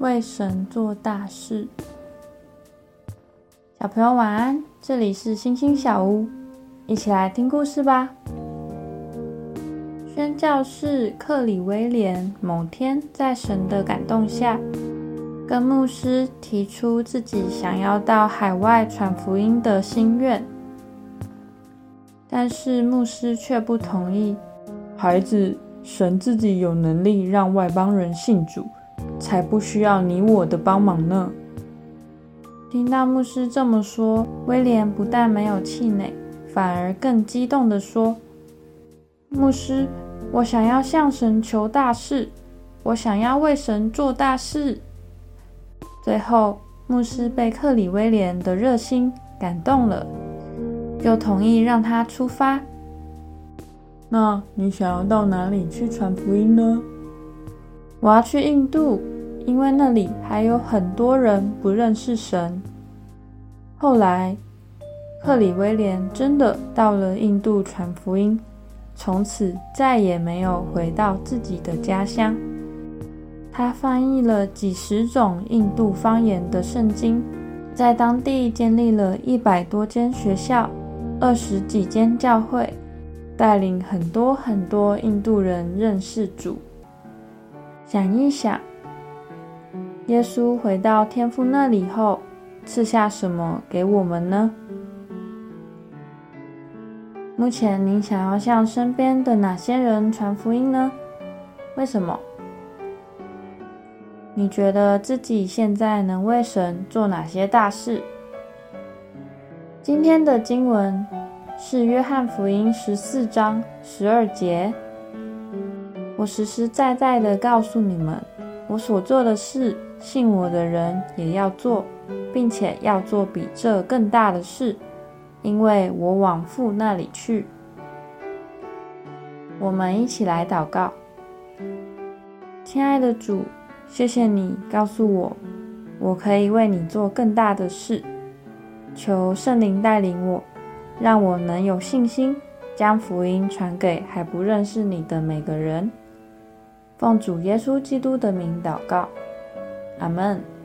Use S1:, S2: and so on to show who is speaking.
S1: 为神做大事。小朋友晚安，这里是星星小屋，一起来听故事吧。宣教士克里威廉某天在神的感动下，跟牧师提出自己想要到海外传福音的心愿，但是牧师却不同意。
S2: 孩子，神自己有能力让外邦人信主，才不需要你我的帮忙呢。
S1: 听到牧师这么说，威廉不但没有气馁，反而更激动地说：“牧师，我想要向神求大事，我想要为神做大事。”最后，牧师被克里威廉的热心感动了，就同意让他出发。
S2: 那你想要到哪里去传福音呢？
S1: 我要去印度。因为那里还有很多人不认识神。后来，克里威廉真的到了印度传福音，从此再也没有回到自己的家乡。他翻译了几十种印度方言的圣经，在当地建立了一百多间学校、二十几间教会，带领很多很多印度人认识主。想一想。耶稣回到天父那里后，赐下什么给我们呢？目前您想要向身边的哪些人传福音呢？为什么？你觉得自己现在能为神做哪些大事？今天的经文是约翰福音十四章十二节。我实实在在的告诉你们，我所做的事。信我的人也要做，并且要做比这更大的事，因为我往父那里去。我们一起来祷告，亲爱的主，谢谢你告诉我，我可以为你做更大的事。求圣灵带领我，让我能有信心，将福音传给还不认识你的每个人。奉主耶稣基督的名祷告。阿门。